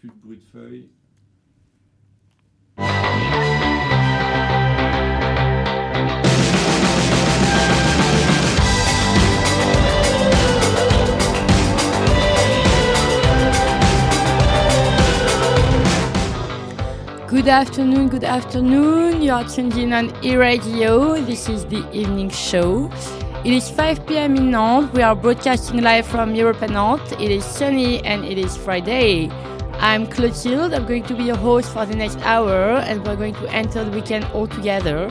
plus de bruit de feuilles. Good afternoon, good afternoon. You are tuned in on e-radio. This is the evening show. It is 5 p.m. in Nantes. We are broadcasting live from Europe and Nantes. It is sunny and it is Friday. I'm Clotilde. I'm going to be your host for the next hour and we're going to enter the weekend all together.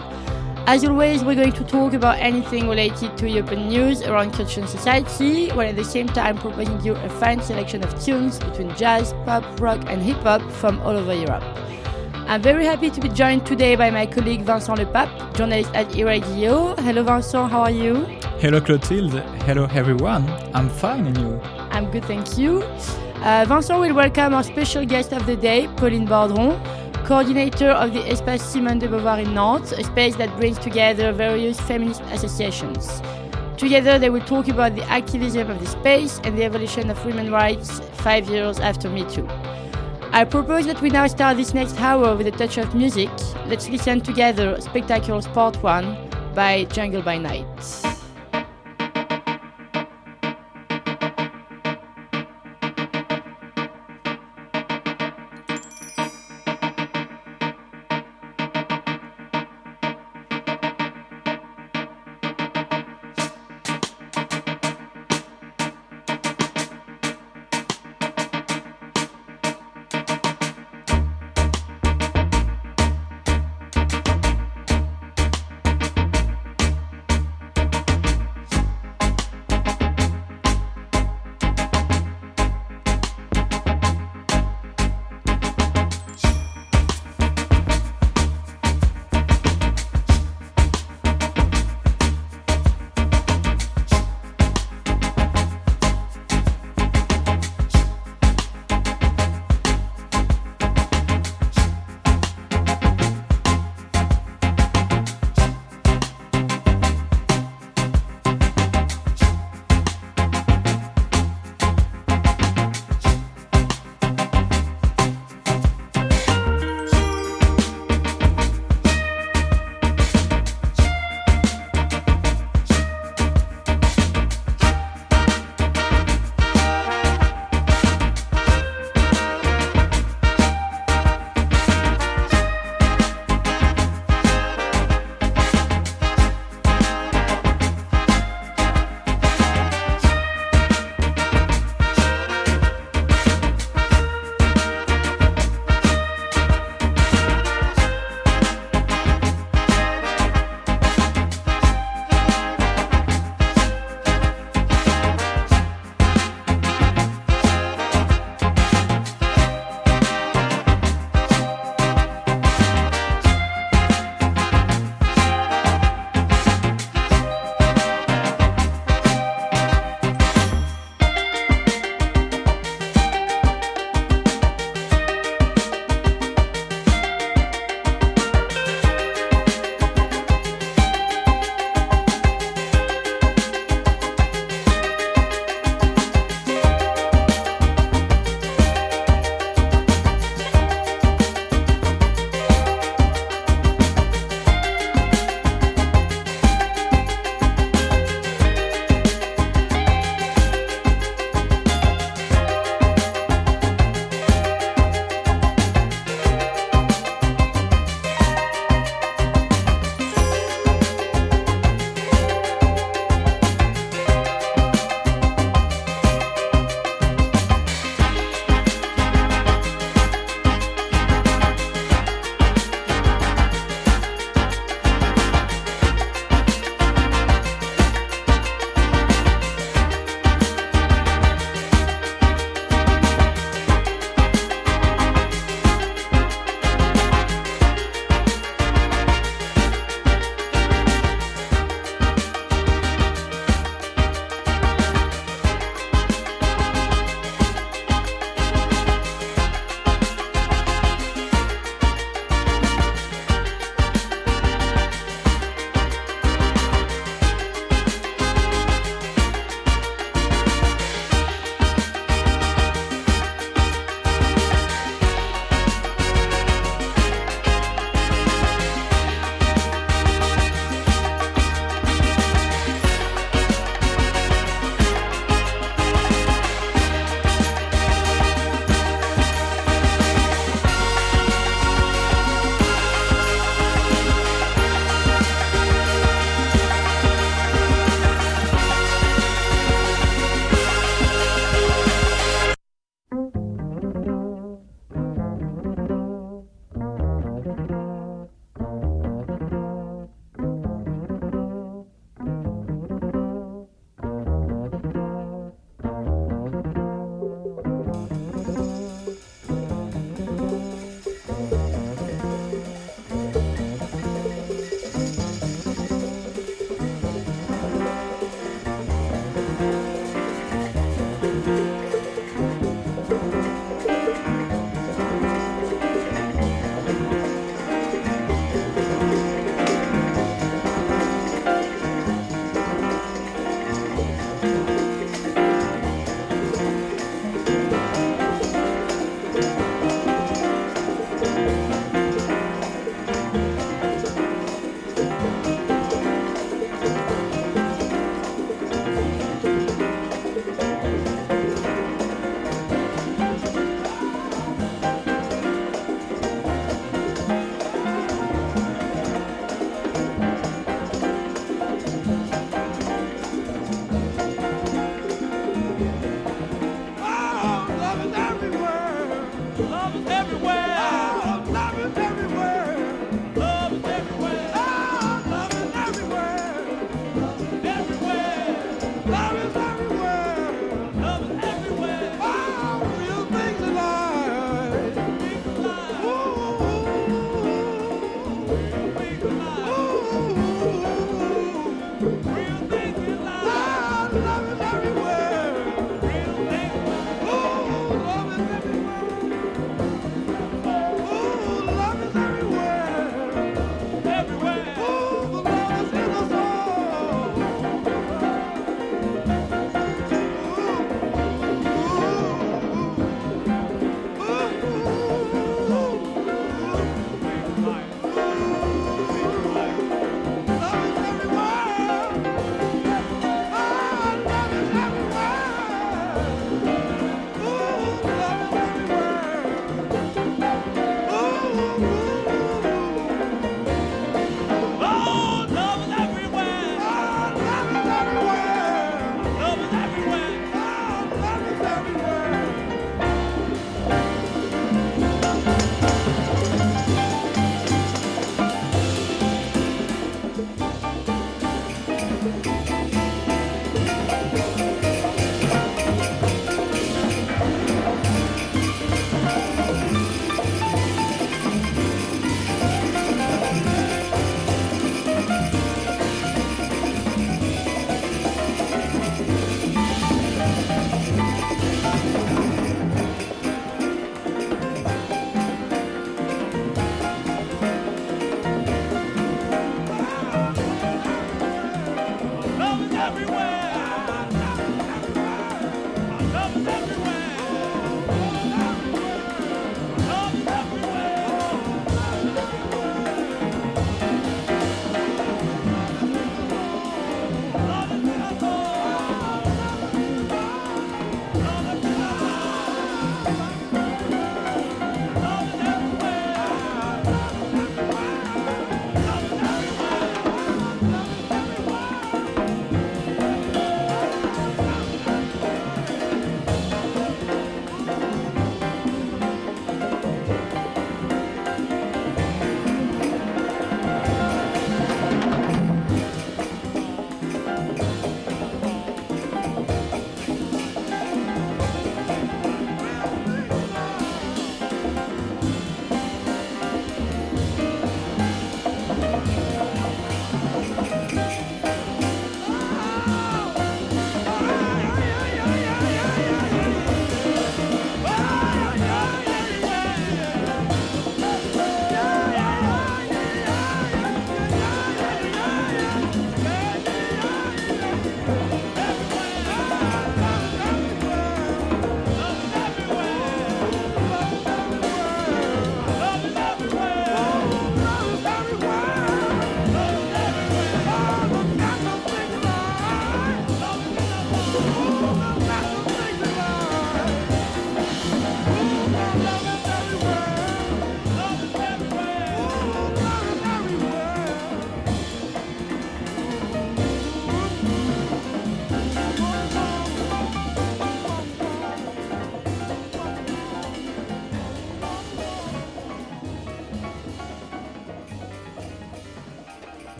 As always, we're going to talk about anything related to European news around culture and society, while at the same time providing you a fine selection of tunes between jazz, pop, rock, and hip hop from all over Europe. I'm very happy to be joined today by my colleague Vincent Le Lepape, journalist at eRadio. Hello, Vincent, how are you? Hello, Clotilde. Hello, everyone. I'm fine, and you? I'm good, thank you. Uh, Vincent will welcome our special guest of the day, Pauline Bordron, coordinator of the Espace Simone de Beauvoir in Nantes, a space that brings together various feminist associations. Together, they will talk about the activism of the space and the evolution of women's rights five years after Me Too. I propose that we now start this next hour with a touch of music. Let's listen together Spectacular Part 1 by Jungle by Night.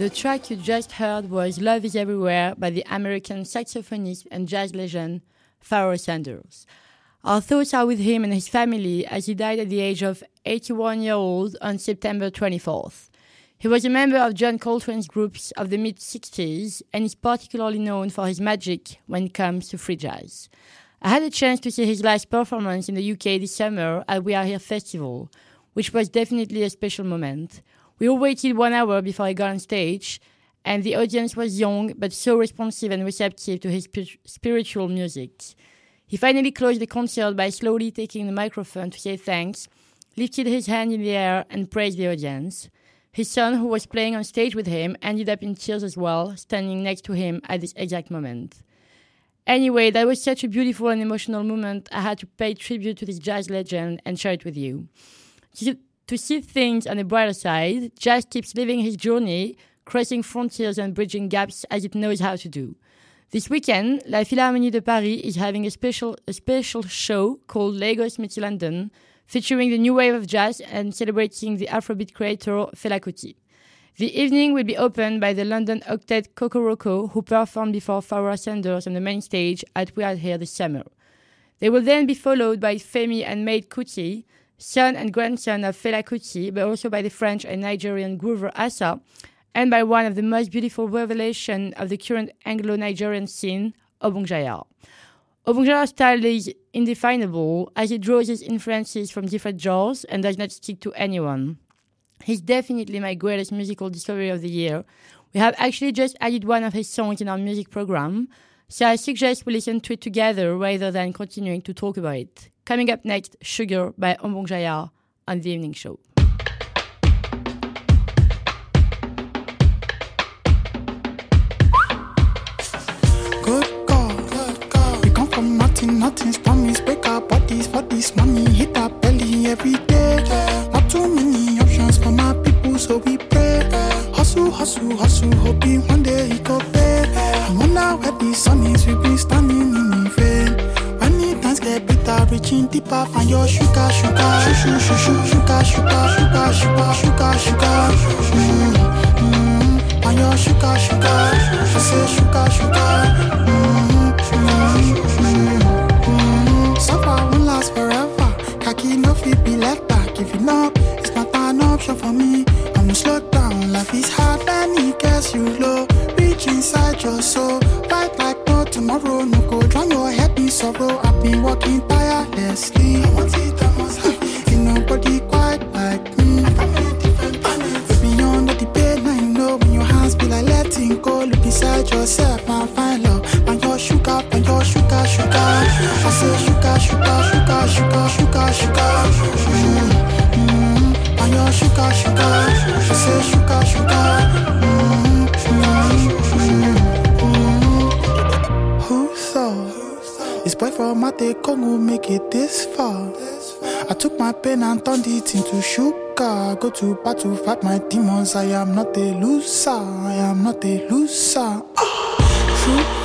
The track you just heard was Love is Everywhere by the American saxophonist and jazz legend Pharoah Sanders. Our thoughts are with him and his family as he died at the age of 81 years old on September 24th. He was a member of John Coltrane's groups of the mid 60s and is particularly known for his magic when it comes to free jazz. I had a chance to see his last performance in the UK this summer at We Are Here Festival, which was definitely a special moment. We all waited one hour before he got on stage, and the audience was young but so responsive and receptive to his spiritual music. He finally closed the concert by slowly taking the microphone to say thanks, lifted his hand in the air, and praised the audience. His son, who was playing on stage with him, ended up in tears as well, standing next to him at this exact moment. Anyway, that was such a beautiful and emotional moment. I had to pay tribute to this jazz legend and share it with you. To see things on the brighter side, jazz keeps living his journey, crossing frontiers and bridging gaps as it knows how to do. This weekend, La Philharmonie de Paris is having a special, a special show called Lagos meets London, featuring the new wave of jazz and celebrating the Afrobeat creator Fela Kuti. The evening will be opened by the London octet Kokoroko, who performed before Pharoah Sanders on the main stage at We Are Here this summer. They will then be followed by Femi and Maid Kuti, son and grandson of Fela Kuti, but also by the French and Nigerian Grover Asa, and by one of the most beautiful revelations of the current Anglo-Nigerian scene, Obongjayar. Obongjayar's style is indefinable as he draws his influences from different genres and does not stick to anyone. He's definitely my greatest musical discovery of the year. We have actually just added one of his songs in our music program, so I suggest we listen to it together rather than continuing to talk about it. Coming up next, Sugar by Obongjayar on the evening show. Good God, good God. Come from nothing, nothing's promise. Break our bodies money. Hit belly every day. Not too many options for my people, so we pray. Hustle, hustle, hustle. Hoping one day pay. I wonder where the sun is. We've been standing in the vain get bitter, reaching deeper. Find your sugar, sugar, sugar, sugar, sugar, sugar, sugar, sugar, sugar, sugar. Mm-hmm. Find your sugar, sugar. I say sugar, sugar. Mm-hmm. Mm-hmm. Suffer won't last forever. Khaki no fit be let back. If you know it's not an option for me, I'ma slow down. Life is hard and it gets you low. Reach inside your soul, Pen and turned it into sugar. Go to battle, fight my demons. I am not a loser. I am not a loser. Ah.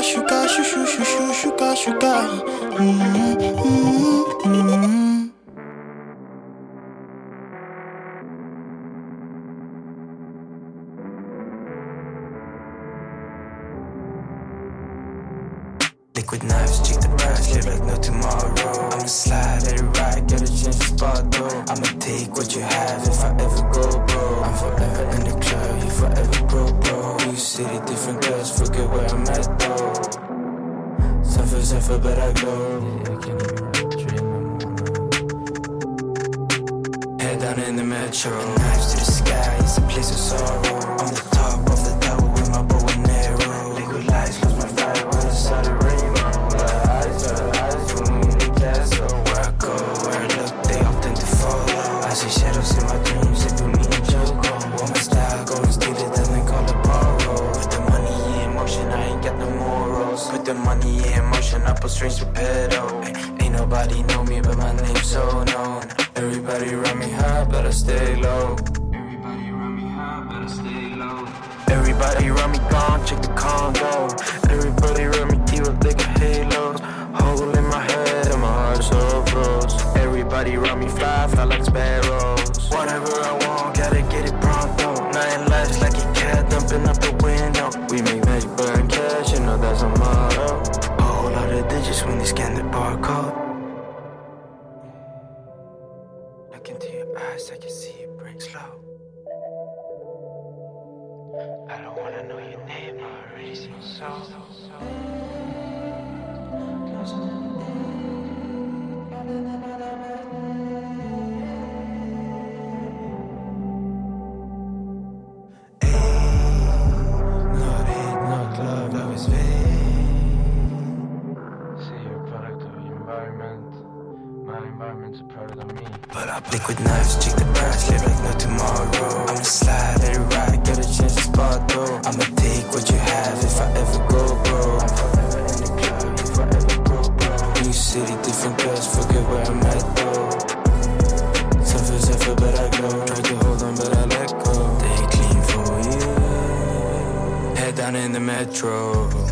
sugar, sugar, sugar, sugar, sugar, sugar. Mm-hmm. Liquid knives, check the price, live like no tomorrow. I'ma slide, let it ride, get a chance to spot though. I'ma take what you have if I ever go bro. I'm forever in the club, you forever broke, bro. New city, different girls, forget where I'm at though. Suffer, suffer, but I go. Yeah, I can't even write a dream no more. Head down in the metro, knives to the sky, it's a place of sorrow. Put strings to pedal. Ain't, ain't nobody know me, but my name's so known. Everybody run me high, but I stay low. Everybody run me high, but I stay low. Everybody run me gone, check the condo. Digits when they scan the barcode. Environment's a product of me. But I liquid knives, check the price, live like no tomorrow. I'ma slide, let it ride, get a chance to spot though. I'ma take what you have if I ever go bro. I'm forever in the club, you forever broke, bro. New city, different girls, forget where I'm at though. Suffer, suffer, but I go. Try to hold on, but I let go. They clean for you. Head down in the metro.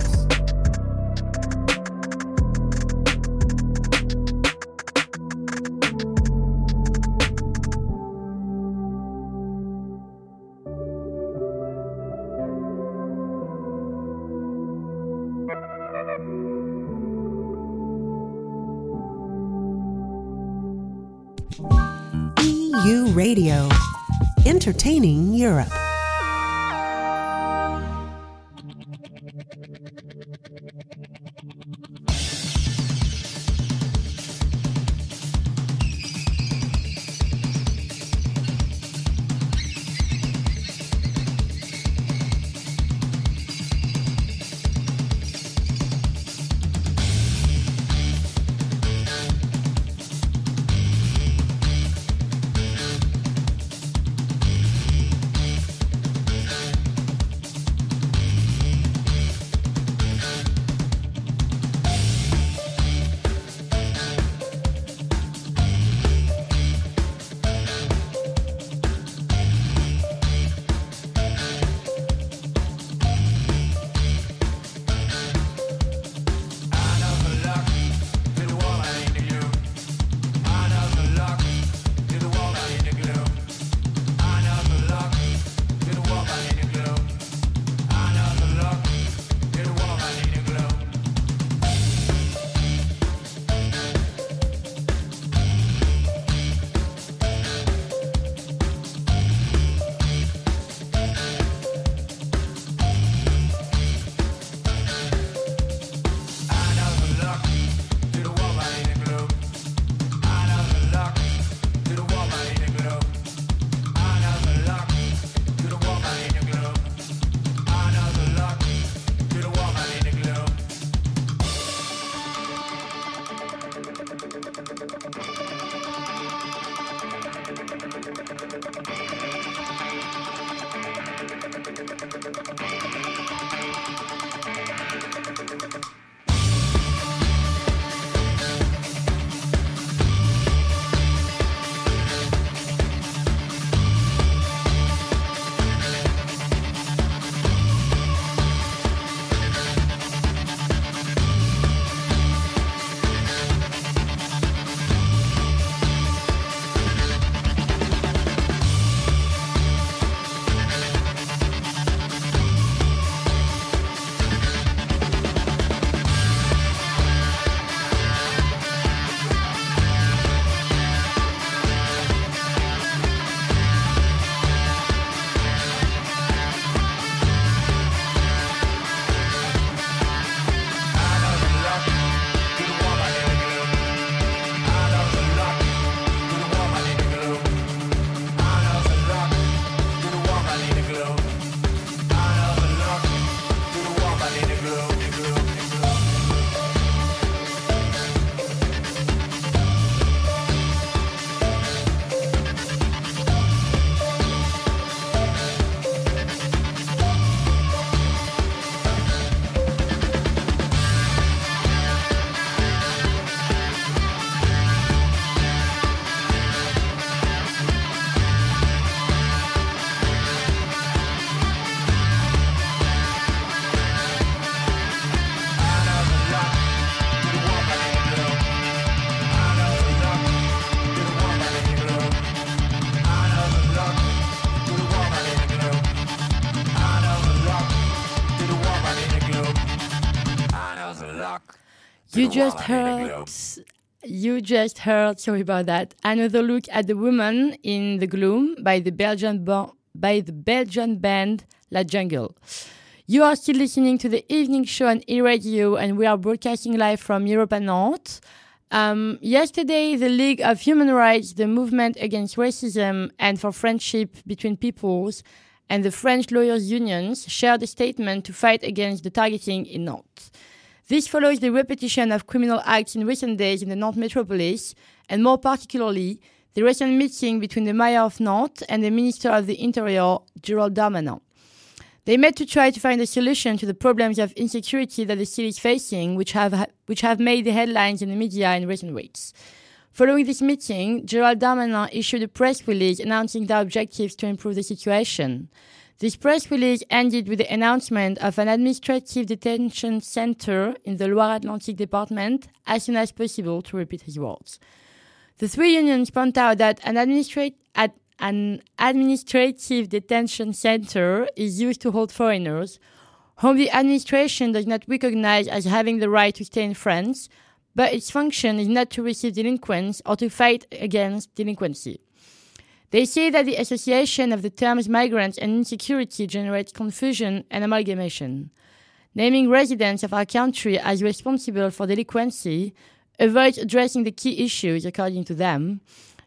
Entertaining Europe. You just heard. You just heard. Sorry about that. Another look at the woman in the gloom by the Belgian by the Belgian band La Jungle. You are still listening to the evening show on e-radio, and we are broadcasting live from Europe and Nantes. Um, yesterday, the League of Human Rights, the movement against racism and for friendship between peoples, and the French lawyers' unions shared a statement to fight against the targeting in Nantes. This follows the repetition of criminal acts in recent days in the Nantes metropolis, and more particularly, the recent meeting between the mayor of Nantes and the Minister of the Interior, Gerald Darmanin. They met to try to find a solution to the problems of insecurity that the city is facing, which have, which have made the headlines in the media in recent weeks. Following this meeting, Gerald Darmanin issued a press release announcing their objectives to improve the situation. This press release ended with the announcement of an administrative detention center in the Loire-Atlantique department as soon as possible, to repeat his words. The three unions point out that an, administrate, at, an administrative detention center is used to hold foreigners, whom the administration does not recognize as having the right to stay in France, but its function is not to receive delinquents or to fight against delinquency. They say that the association of the terms migrants and insecurity generates confusion and amalgamation. Naming residents of our country as responsible for delinquency avoids addressing the key issues, according to them.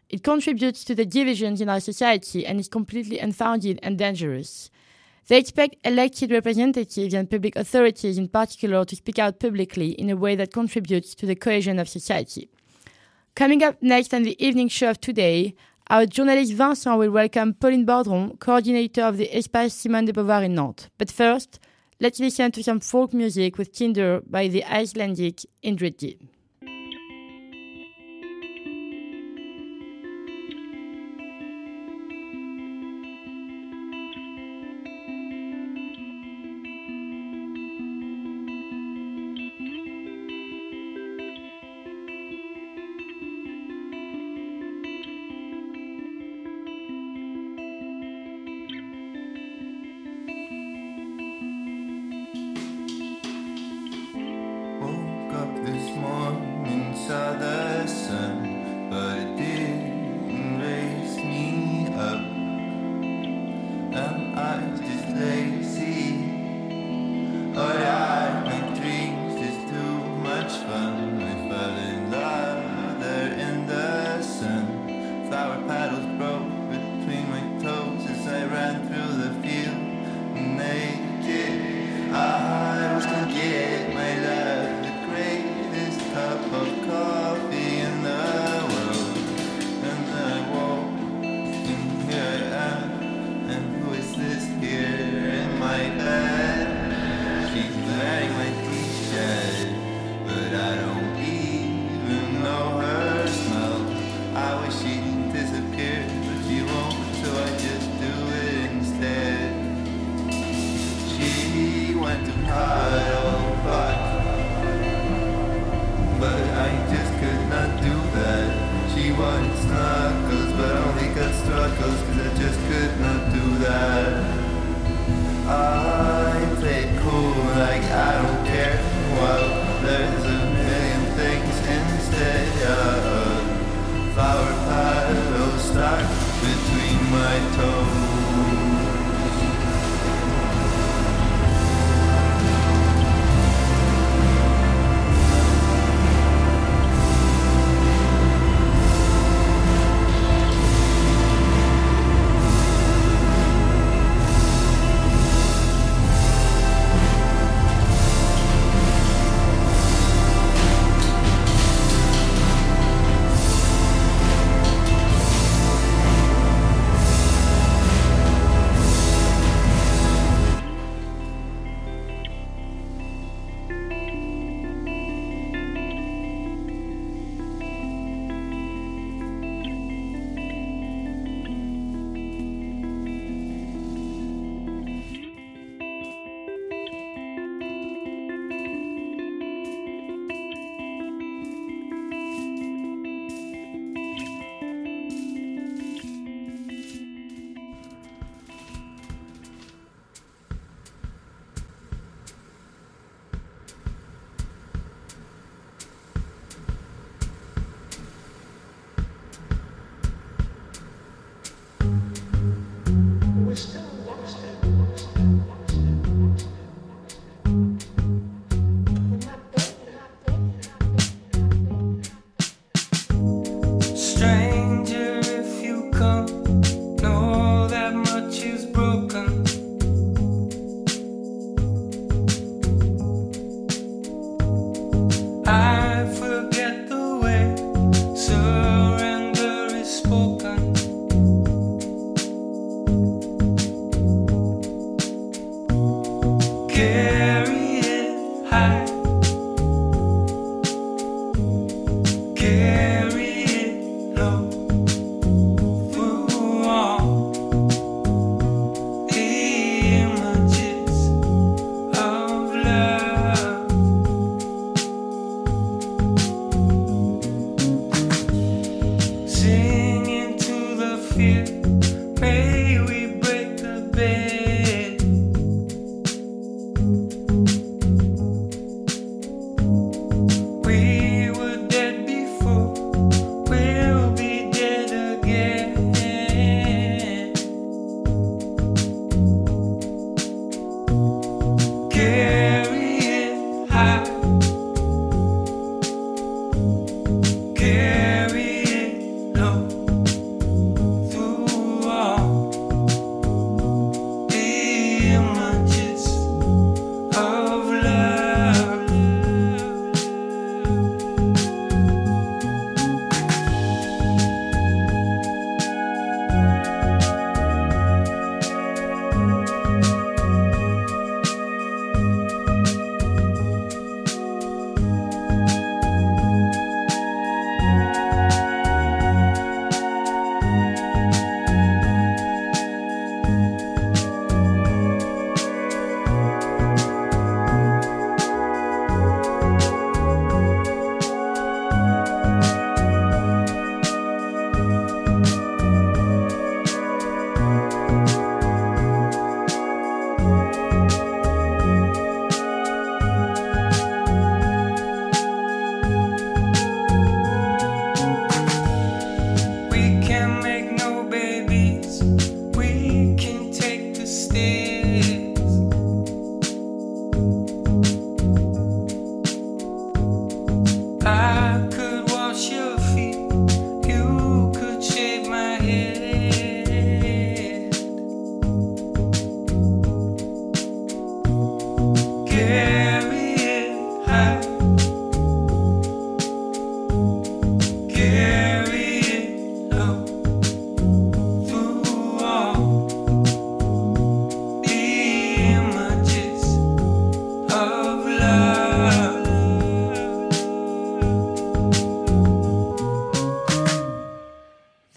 It contributes to the divisions in our society and is completely unfounded and dangerous. They expect elected representatives and public authorities in particular to speak out publicly in a way that contributes to the cohesion of society. Coming up next on the evening show of today, our journalist Vincent will welcome Pauline Bordron, coordinator of the Espace Simone de Beauvoir in Nantes. But first, let's listen to some folk music with Tinder by the Icelandic Indrid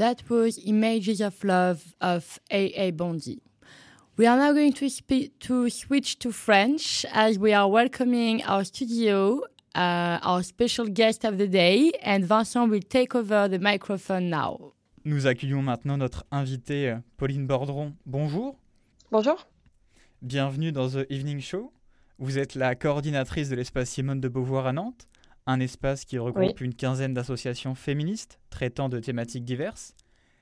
That was Images of Love of A.A. Bondi. We are now going to, spe- to switch to French as we are welcoming our studio, uh, our special guest of the day, and Vincent will take over the microphone now. Nous accueillons maintenant notre invitée euh, Pauline Bordron. Bonjour, Bonjour. bienvenue dans The Evening Show. Vous êtes la coordinatrice de l'espace Simone de Beauvoir à Nantes, un espace qui regroupe une quinzaine d'associations féministes traitant de thématiques diverses.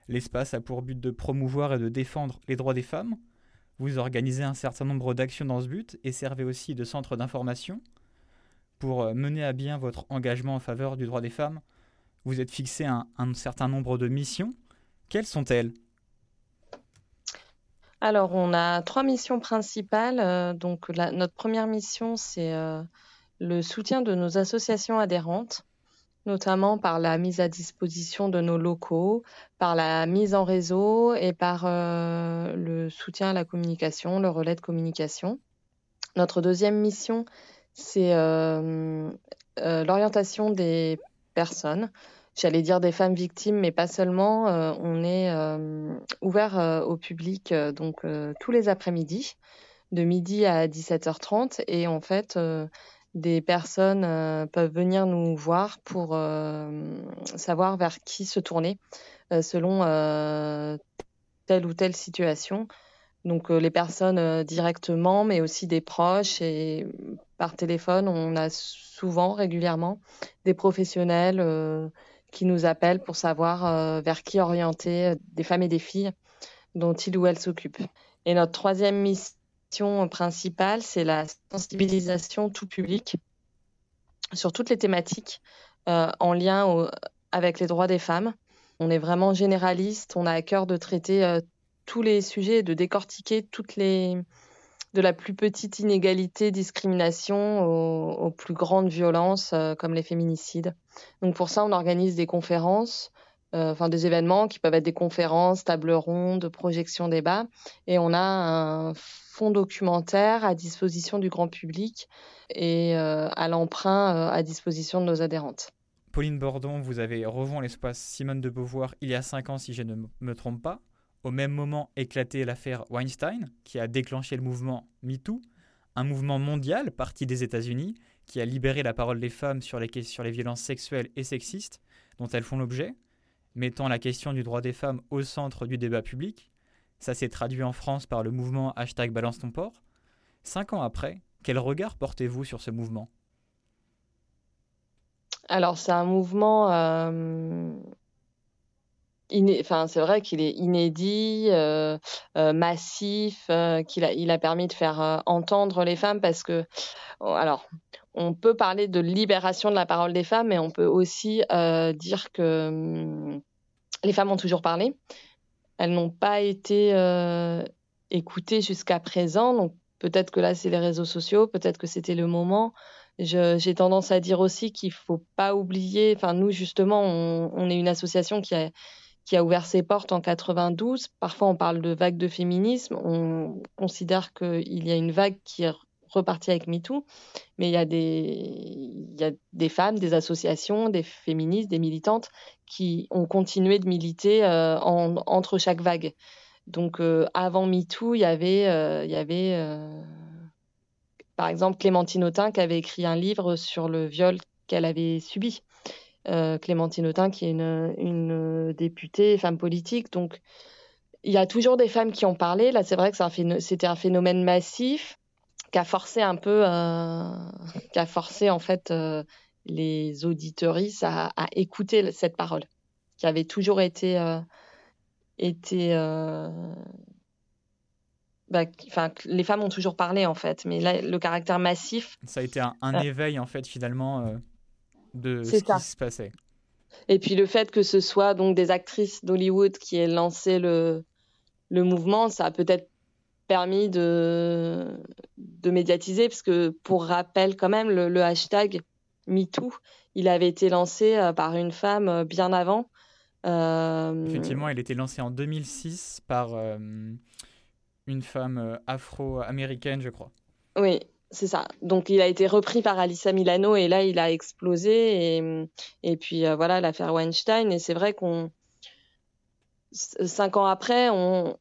L'espace a pour but de promouvoir et de défendre les droits des femmes. Vous organisez un certain nombre d'actions dans ce but et servez aussi de centre d'information. Pour euh, mener à bien votre engagement en faveur du droit des femmes, vous êtes fixé un, un certain nombre de missions. Quelles sont-elles? Alors, on a trois missions principales. Euh, donc, la- notre première mission, c'est euh, le soutien de nos associations adhérentes, notamment par la mise à disposition de nos locaux, par la mise en réseau et par euh, le soutien à la communication, le relais de communication. Notre deuxième mission, c'est euh, euh, l'orientation des personnes. J'allais dire des femmes victimes, mais pas seulement. On est ouvert au public donc tous les après-midi, de midi à 17h30. Et en fait, des personnes euh, peuvent venir nous voir pour euh, savoir vers qui se tourner euh, selon telle ou telle situation. Donc les personnes directement, mais aussi des proches et par téléphone, on a souvent, régulièrement, des professionnels qui nous appellent pour savoir vers qui orienter des femmes et des filles dont il ou elle s'occupe. Et notre troisième mission principale, c'est la sensibilisation tout public sur toutes les thématiques euh, en lien avec les droits des femmes. On est vraiment généraliste, on a à cœur de traiter euh, tous les sujets, et de décortiquer toutes les de la plus petite inégalité, discrimination aux, plus grandes violences euh, comme les féminicides. Donc pour ça, on organise des conférences enfin des événements qui peuvent être des conférences, tables rondes, projections, débats. Et on a un fonds documentaire à disposition du grand public et à l'emprunt à disposition de nos adhérentes. Pauline Bordon, vous avez rejoint l'espace Simone de Beauvoir il y a cinq ans, si je ne me trompe pas. Au même moment éclatait l'affaire Weinstein, qui a déclenché le mouvement MeToo, un mouvement mondial parti des États-Unis qui a libéré la parole des femmes sur les violences sexuelles et sexistes dont elles font l'objet, mettant la question du droit des femmes au centre du débat public. Ça s'est traduit en France par le mouvement hashtag Balance ton port. Cinq ans après, quel regard portez-vous sur ce mouvement? Alors, c'est un mouvement. Euh, c'est vrai qu'il est inédit, euh, euh, massif, qu'il a, il a permis de faire entendre les femmes parce que, oh, alors, on peut parler de libération de la parole des femmes, mais on peut aussi dire que hum, les femmes ont toujours parlé. Elles n'ont pas été écoutées jusqu'à présent, donc peut-être que là, c'est les réseaux sociaux, peut-être que c'était le moment. J'ai tendance à dire aussi qu'il faut pas oublier, enfin nous justement, on, on, est une association qui a, qui a ouvert ses portes en 92. Parfois on parle de vague de féminisme, on considère qu'il y a une vague qui est repartie avec MeToo, mais il y, a des, femmes, des associations, des féministes, des militantes qui ont continué de militer euh, en, entre chaque vague. Donc euh, avant MeToo, il y avait, euh, par exemple, Clémentine Autain qui avait écrit un livre sur le viol qu'elle avait subi. Clémentine Autain qui est une, une, députée, femme politique. Donc, il y a toujours des femmes qui ont parlé. Là, c'est vrai que c'était un, phénomène massif qui a forcé un peu, euh, qui a forcé en fait euh, les auditeuristes à, à, écouter cette parole, qui avait toujours été, euh, été bah, les femmes ont toujours parlé en fait, mais là, le caractère massif. Ça a été un, euh, éveil en fait finalement euh, de ce qui se passait. Et puis le fait que ce soit donc des actrices d'Hollywood qui aient lancé le, le mouvement, ça a peut-être permis de, de médiatiser, parce que pour rappel quand même, le, hashtag MeToo, il avait été lancé euh, par une femme bien avant. Effectivement, il été lancé en 2006 par une femme euh, afro-américaine, je crois. Oui, c'est ça. Donc il a été repris par Alissa Milano et là il a explosé et, et puis euh, voilà l'affaire Weinstein et c'est vrai qu'on cinq ans après on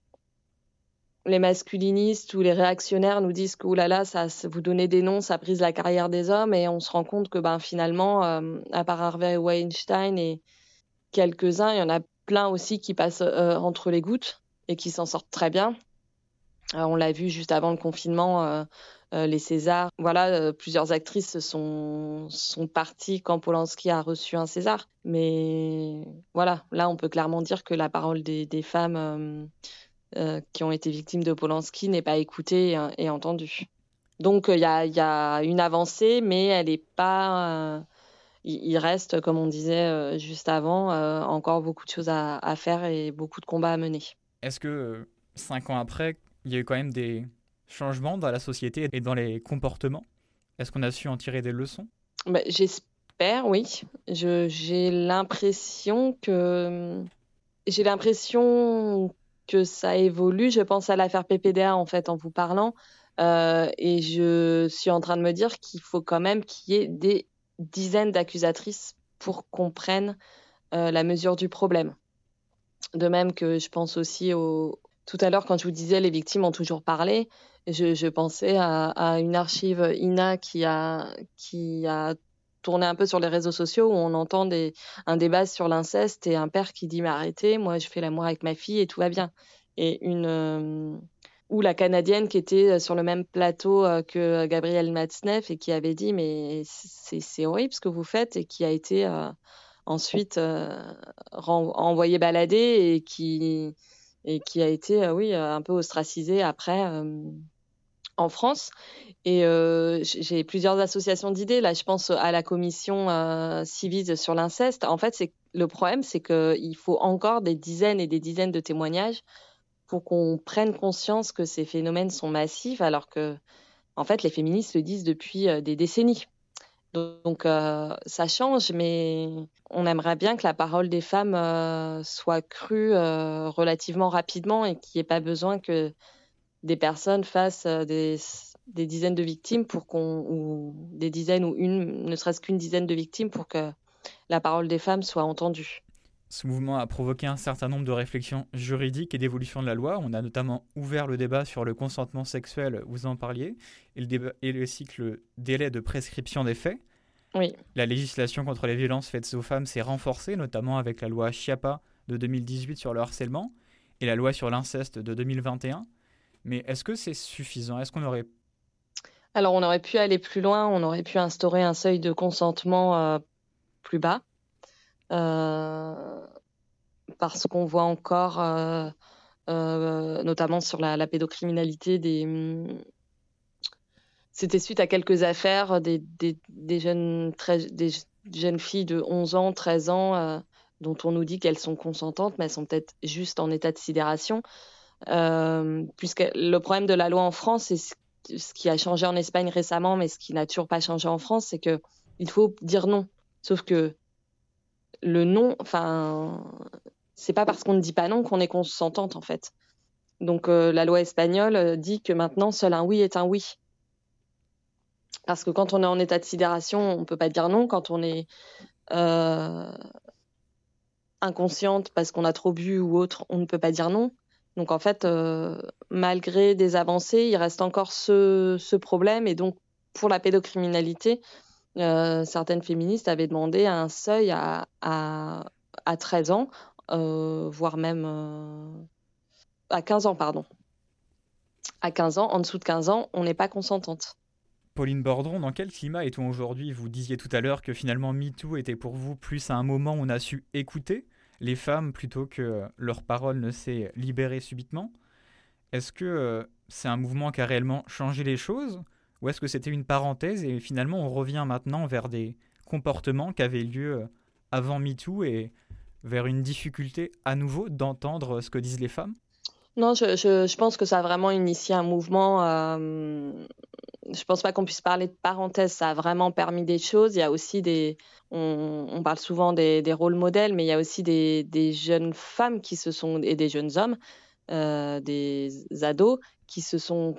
les masculinistes ou les réactionnaires nous disent que là là ça vous donnez des noms ça brise la carrière des hommes et on se rend compte que ben finalement euh, à part Harvey Weinstein et quelques uns il y en a plein aussi qui passent entre les gouttes et qui s'en sortent très bien euh, on l'a vu juste avant le confinement, euh, euh, les Césars. Voilà, plusieurs actrices sont parties quand Polanski a reçu un César. Mais voilà, là, on peut clairement dire que la parole des, femmes qui ont été victimes de Polanski n'est pas écoutée et, entendue. Donc, il y a, une avancée, mais elle n'est pas. il reste, comme on disait juste avant, encore beaucoup de choses à, à, faire et beaucoup de combats à mener. Est-ce que cinq ans après, il y a eu quand même des changements dans la société et dans les comportements? Est-ce qu'on a su en tirer des leçons? Bah, J'espère, oui. J'ai l'impression que j'ai l'impression que ça évolue. Je pense à l'affaire PPDA en fait en vous parlant, euh, et je suis en train de me dire qu'il faut quand même qu'il y ait des dizaines d'accusatrices pour qu'on prenne euh, la mesure du problème. De même que je pense aussi aux, tout à l'heure, quand je vous disais les victimes ont toujours parlé, je, pensais à, une archive INA qui a, qui a tourné un peu sur les réseaux sociaux où on entend un débat sur l'inceste et un père qui dit mais arrêtez, moi je fais l'amour avec ma fille et tout va bien. Et une euh, ou la canadienne qui était sur le même plateau euh, que Gabrielle Matzneff et qui avait dit mais c'est horrible ce que vous faites et qui a été euh, ensuite envoyée balader et qui et qui a été, euh, oui, euh, un peu ostracisé après euh, en France. Et j'ai plusieurs associations d'idées. Là, je pense à la commission euh, Civise sur l'inceste. En fait, le problème, c'est qu'il faut encore des dizaines et des dizaines de témoignages pour qu'on prenne conscience que ces phénomènes sont massifs, alors que, en fait, les féministes le disent depuis des décennies. Donc euh, ça change, mais on aimerait bien que la parole des femmes euh, soit crue euh, relativement rapidement et qu'il n'y ait pas besoin que des personnes fassent des, des dizaines de victimes pour qu'on ou des dizaines ou une, ne serait-ce qu'une dizaine de victimes pour que la parole des femmes soit entendue. Ce mouvement a provoqué un certain nombre de réflexions juridiques et d'évolution de la loi. On a notamment ouvert le débat sur le consentement sexuel, vous en parliez, et le, débat, et le cycle délai de prescription des faits. Oui. La législation contre les violences faites aux femmes s'est renforcée, notamment avec la loi Chiapa de 2018 sur le harcèlement et la loi sur l'inceste de 2021. Mais est-ce que c'est suffisant? Est-ce qu'on aurait... Alors on aurait pu aller plus loin, on aurait pu instaurer un seuil de consentement euh, plus bas. Euh, parce qu'on voit encore, euh, notamment sur la, pédocriminalité, des, c'était suite à quelques affaires des, des, jeunes, des jeunes filles de 11 ans, 13 ans, dont on nous dit qu'elles sont consentantes, mais elles sont peut-être juste en état de sidération. Euh, puisque le problème de la loi en France, et ce, qui a changé en Espagne récemment, mais ce qui n'a toujours pas changé en France, c'est que il faut dire non. Sauf que le non, enfin, c'est pas parce qu'on ne dit pas non qu'on est consentante en fait. Donc euh, la loi espagnole euh, dit que maintenant seul un oui est un oui. Parce que quand on est en état de sidération, on peut pas dire non. Quand on est inconsciente parce qu'on a trop bu ou autre, on ne peut pas dire non. Donc en fait, euh, malgré des avancées, il reste encore ce, problème. Et donc pour la pédocriminalité, euh, certaines féministes avaient demandé un seuil à, à, à 13 ans, euh, voire même à 15 ans, pardon. À 15 ans, en dessous de 15 ans, on n'est pas consentante. Pauline Bordron, dans quel climat est-on aujourd'hui? Vous disiez tout à l'heure que finalement MeToo était pour vous plus à un moment où on a su écouter les femmes plutôt que leur parole ne s'est libérée subitement. Est-ce que euh, c'est un mouvement qui a réellement changé les choses ou est-ce que c'était une parenthèse et finalement on revient maintenant vers des comportements qui avaient lieu euh, avant MeToo et vers une difficulté à nouveau d'entendre ce que disent les femmes? Non, je, pense que ça a vraiment initié un mouvement. Euh, je pense pas qu'on puisse parler de parenthèse. Ça a vraiment permis des choses. Il y a aussi des. On, parle souvent des, rôles modèles, mais il y a aussi des, jeunes femmes qui se sont et des jeunes hommes, euh, des ados qui se sont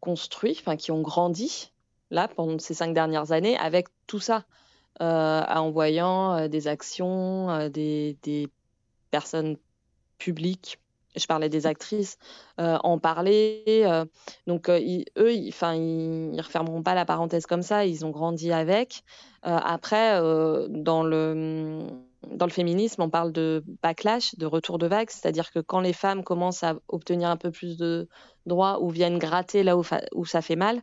construits, enfin qui ont grandi là pendant ces cinq dernières années avec tout ça, euh, en voyant euh, des actions, des, personnes publiques. Je parlais des actrices euh, en parler. donc ils, eux, enfin ils, ils, refermeront pas la parenthèse comme ça. Ils ont grandi avec. après, dans le dans le féminisme, on parle de backlash, de retour de vague, c'est-à-dire que quand les femmes commencent à obtenir un peu plus de droits ou viennent gratter là où, ça fait mal,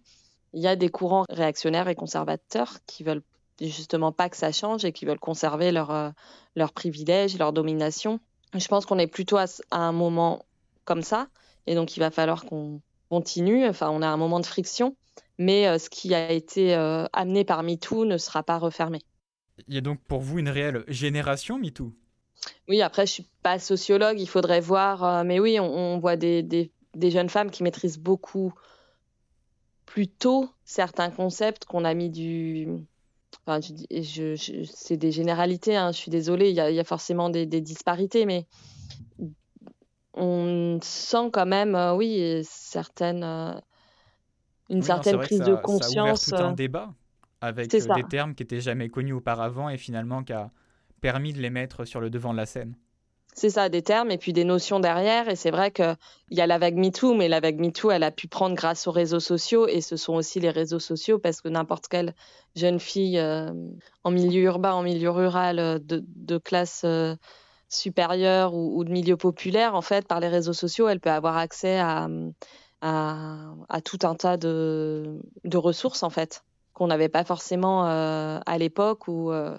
il y a des courants réactionnaires et conservateurs qui veulent justement pas que ça change et qui veulent conserver leurs euh, leur privilèges, leur domination. Je pense qu'on est plutôt à, à, un moment comme ça, et donc il va falloir qu'on continue. Enfin, on a un moment de friction, mais euh, ce qui a été euh, amené par MeToo ne sera pas refermé. Il y a donc pour vous une réelle génération MeToo? Oui, après, je suis pas sociologue, il faudrait voir. Euh, mais oui, on, on voit des, des, des, jeunes femmes qui maîtrisent beaucoup plus tôt certains concepts qu'on a mis du. Enfin, je, je, je, c'est des généralités, hein, je suis désolée, il y a, il y a forcément des, des, disparités, mais on sent quand même, euh, oui, certaines. Euh, une oui, certaine non, prise ça, de conscience. Ça a ouvert tout un débat avec euh, des termes qui étaient jamais connus auparavant et finalement qui a permis de les mettre sur le devant de la scène. C'est ça, des termes et puis des notions derrière. Et c'est vrai qu'il y a la vague MeToo, mais la vague MeToo, elle a pu prendre grâce aux réseaux sociaux. Et ce sont aussi les réseaux sociaux parce que n'importe quelle jeune fille euh, en milieu urbain, en milieu rural, euh, de, classe euh, supérieure ou, ou, de milieu populaire, en fait, par les réseaux sociaux, elle peut avoir accès à, tout un tas de, ressources, en fait qu'on n'avait pas forcément à l'époque euh,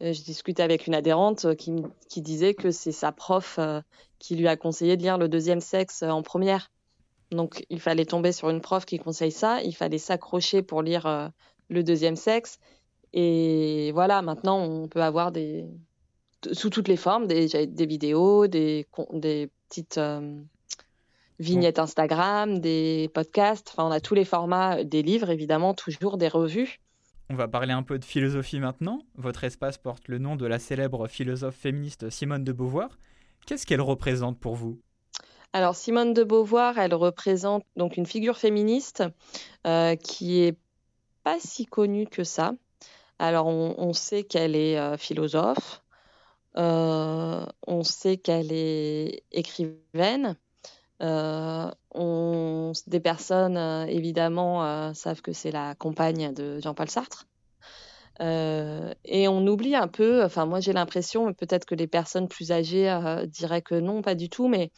je discutais avec une adhérente qui, qui disait que c'est sa prof euh, qui lui a conseillé de lire le deuxième sexe en première. Donc il fallait tomber sur une prof qui conseille ça, il fallait s'accrocher pour lire euh, le deuxième sexe. Et voilà, maintenant on peut avoir des sous toutes les formes, des, des vidéos, des, des petites euh, vignettes Instagram, des podcasts, enfin on a tous les formats, des livres évidemment, toujours des revues. On va parler un peu de philosophie maintenant. Votre espace porte le nom de la célèbre philosophe féministe Simone de Beauvoir. Qu'est-ce qu'elle représente pour vous? Alors Simone de Beauvoir, elle représente donc une figure féministe euh, qui est pas si connue que ça. Alors on, sait qu'elle est euh, philosophe, euh, on sait qu'elle est écrivaine. Des personnes, évidemment, savent que c'est la compagne de Jean-Paul Sartre. Euh, et on oublie un peu, enfin moi j'ai l'impression, peut-être que les personnes plus âgées euh, diraient que non, pas du tout, mais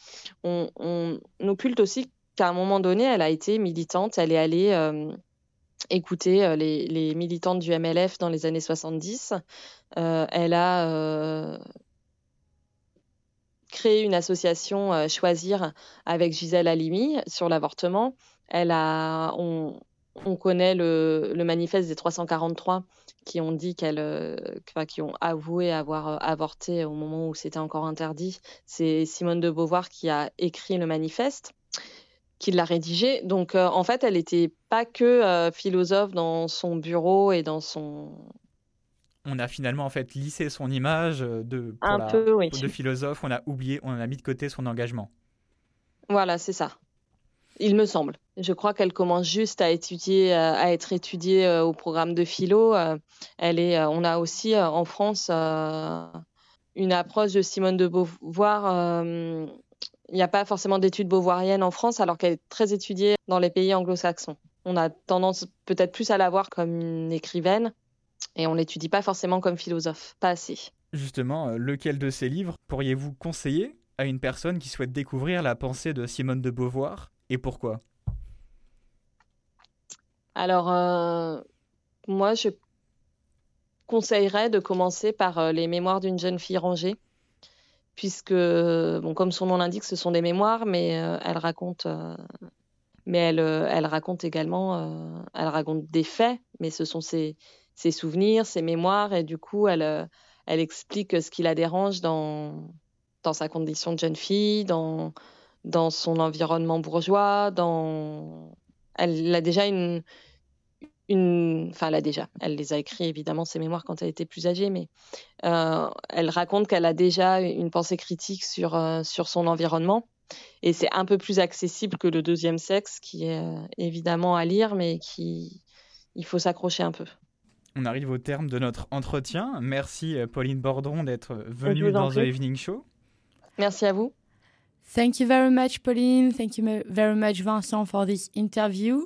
on, on occulte aussi qu'à un moment donné, elle a été militante, elle est allée euh, écouter les, les, militantes du MLF dans les années 70. elle a créé une association Choisir avec Gisèle Halimi sur l'avortement. Elle a, on, on connaît le, manifeste des 343 qui ont dit qu'elles, euh, qui ont avoué avoir euh, avorté au moment où c'était encore interdit. C'est Simone de Beauvoir qui a écrit le manifeste, qui l'a rédigé. Donc euh, en fait, elle n'était pas que philosophe dans son bureau et dans son. On a finalement en fait lissé son image de, Un peu, oui. de philosophe. On a oublié, on a mis de côté son engagement. Voilà, c'est ça. Il me semble. Je crois qu'elle commence juste à étudier, euh, à être étudiée euh, au programme de philo. Euh, elle est, on a aussi en France une approche de Simone de Beauvoir. Il n'y a pas forcément d'études beauvoiriennes en France, alors qu'elle est très étudiée dans les pays anglo-saxons. On a tendance peut-être plus à la voir comme une écrivaine, et on l'étudie pas forcément comme philosophe, pas assez. Justement, lequel de ces livres pourriez-vous conseiller à une personne qui souhaite découvrir la pensée de Simone de Beauvoir et pourquoi? Alors, euh, moi, je conseillerais de commencer par euh, les mémoires d'une jeune fille rangée, puisque, bon, comme son nom l'indique, ce sont des mémoires, mais euh, elle raconte, mais elle, elle raconte également, elle raconte des faits, mais ce sont ses, ses, souvenirs, ses mémoires, et du coup, elle, elle explique ce qui la dérange dans, dans sa condition de jeune fille, dans dans son environnement bourgeois, dans... Elle a déjà une... une... Enfin, elle a déjà, elle les a écrits évidemment, ses mémoires quand elle était plus âgée, mais euh, elle raconte qu'elle a déjà une pensée critique sur, euh, sur son environnement. Et c'est un peu plus accessible que le deuxième sexe, qui est euh, évidemment à lire, mais qui il faut s'accrocher un peu. On arrive au terme de notre entretien. Merci Pauline Bordron d'être venue dans The Evening Show. Merci à vous. Thank you very much, Pauline. Thank you very much, Vincent, for this interview.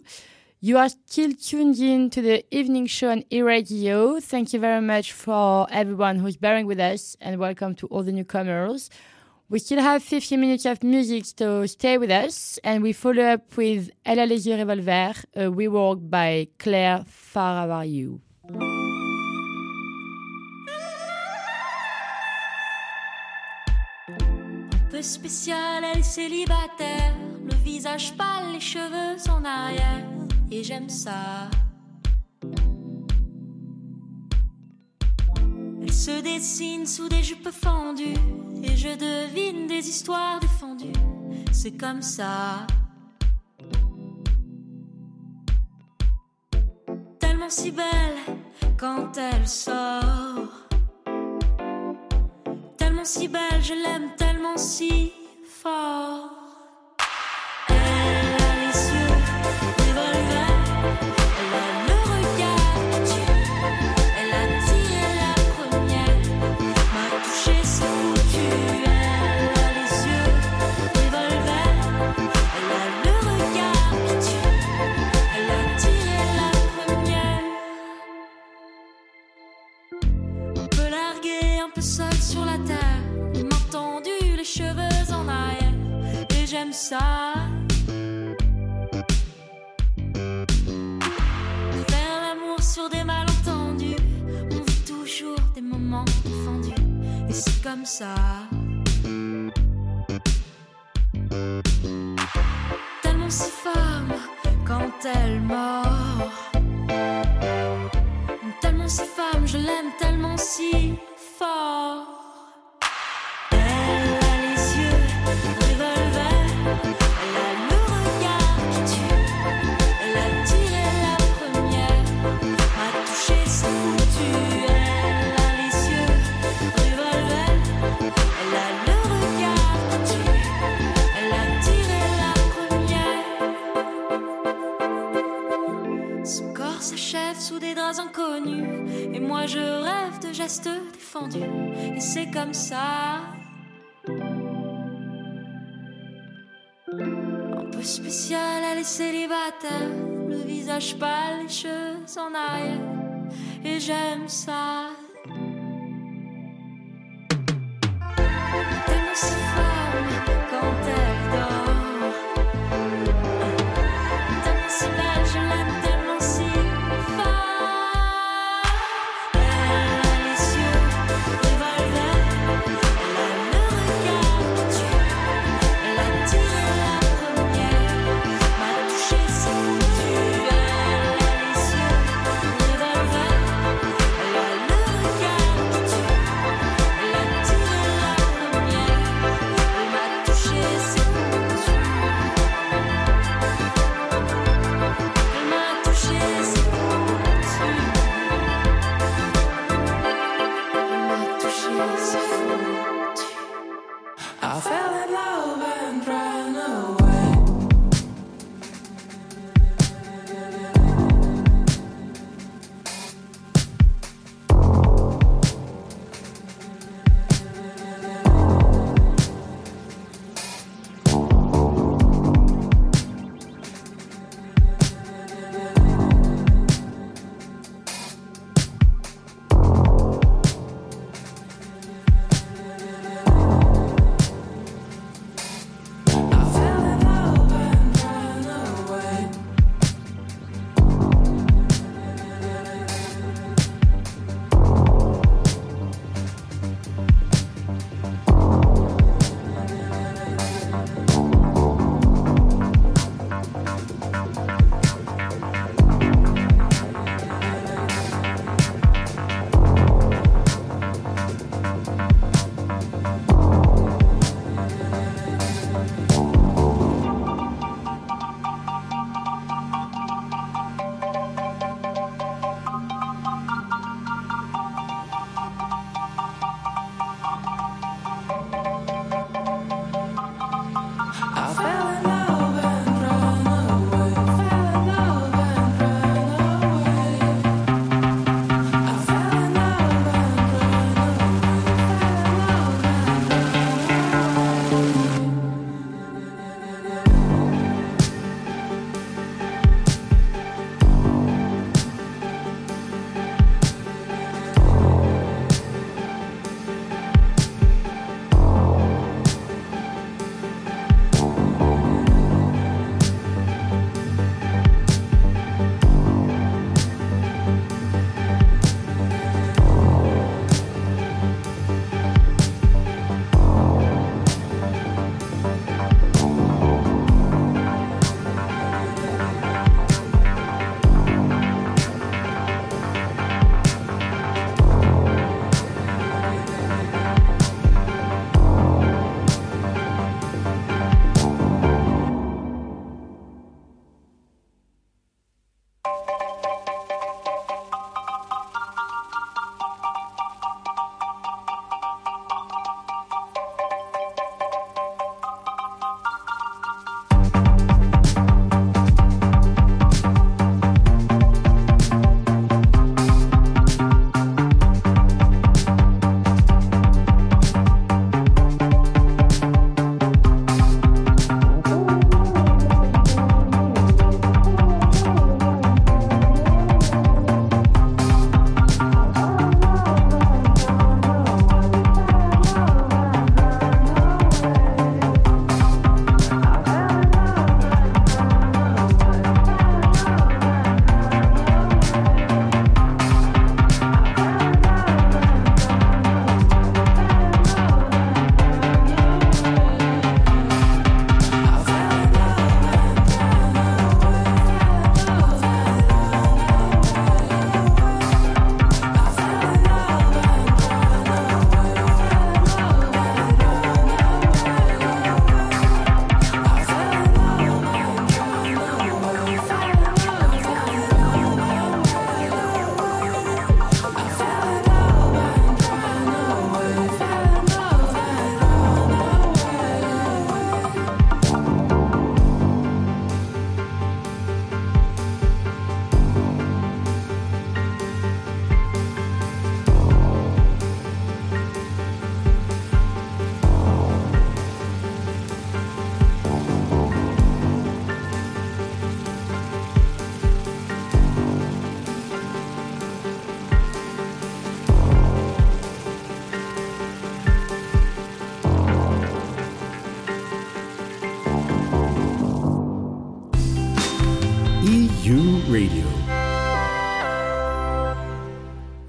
You are still tuned in to the evening show on e-radio. Thank you very much for everyone who's bearing with us and welcome to all the newcomers. We still have 50 minutes of music, so stay with us. And we follow up with Elle a les yeux revolver, a rework by Claire Faravariou. spécial, elle est célibataire. Le visage pâle, les cheveux en arrière. Et j'aime ça. Elle se dessine sous des jupes fendues. Et je devine des histoires défendues. C'est comme ça. Si belle quand elle sort. Tellement si belle, je l'aime tellement si fort. Ça. Faire l'amour sur des malentendus. On vit toujours des moments défendus. Et c'est comme ça. Tellement si femme quand elle mord. Tellement si femme, je l'aime tellement si fort. Et moi je rêve de gestes défendus. Et c'est comme ça. Un peu spécial, elle est célibataire. Le visage pâle, les cheveux en arrière. Et j'aime ça.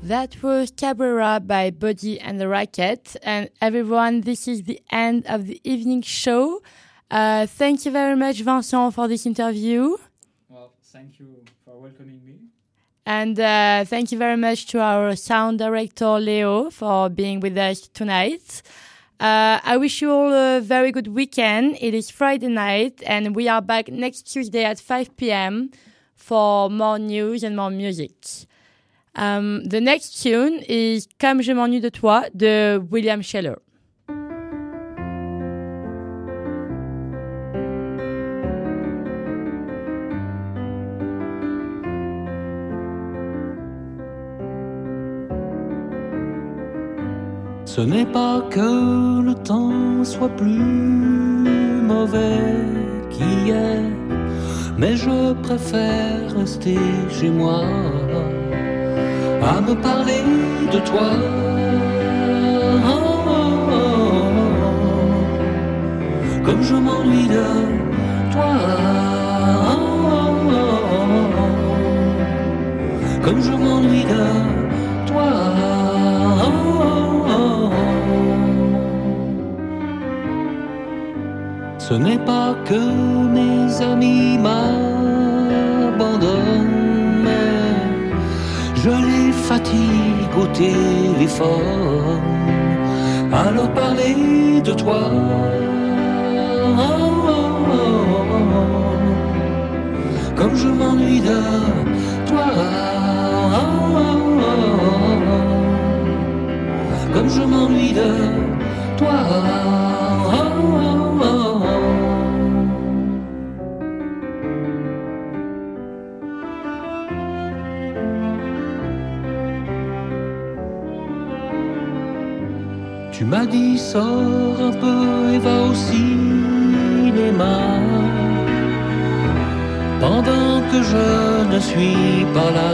That was Cabrera by Body and the Racket. And everyone, this is the end of the evening show. Uh, thank you very much, Vincent, for this interview. Well, thank you for welcoming me. And uh, thank you very much to our sound director, Leo, for being with us tonight. Uh, I wish you all a very good weekend. It is Friday night, and we are back next Tuesday at 5 p.m. for more news and more music. Um, the next tune is Comme je m'ennuie de toi de William Scheller. Ce n'est pas que le temps soit plus mauvais qu'hier, mais je préfère rester chez moi à me parler de toi. Comme je m'ennuie de toi. Comme je m'ennuie de toi. Ce n'est pas que mes amis m'abandonnent, les fatigue au téléphone à leur parler de toi. Comme je m'ennuie de toi. Comme je m'ennuie de toi. Sors un peu et va au cinéma. Pendant que je ne suis pas là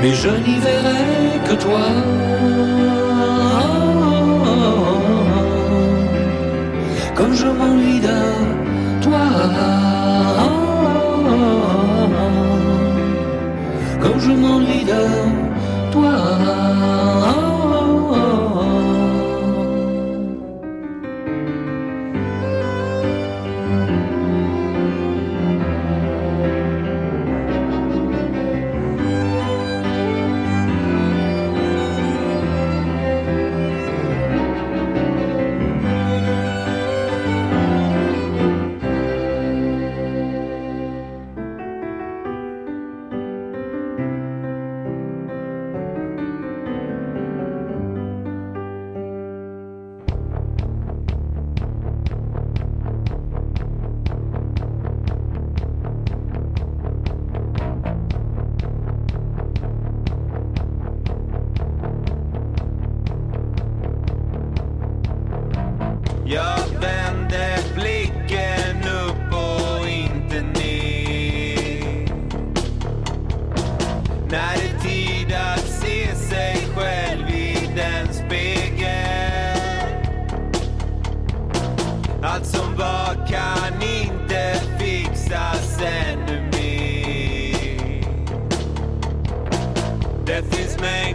Mais je n'y verrai que toi. Comme je m'ennuie de toi. Comme je m'ennuie de toi death is made.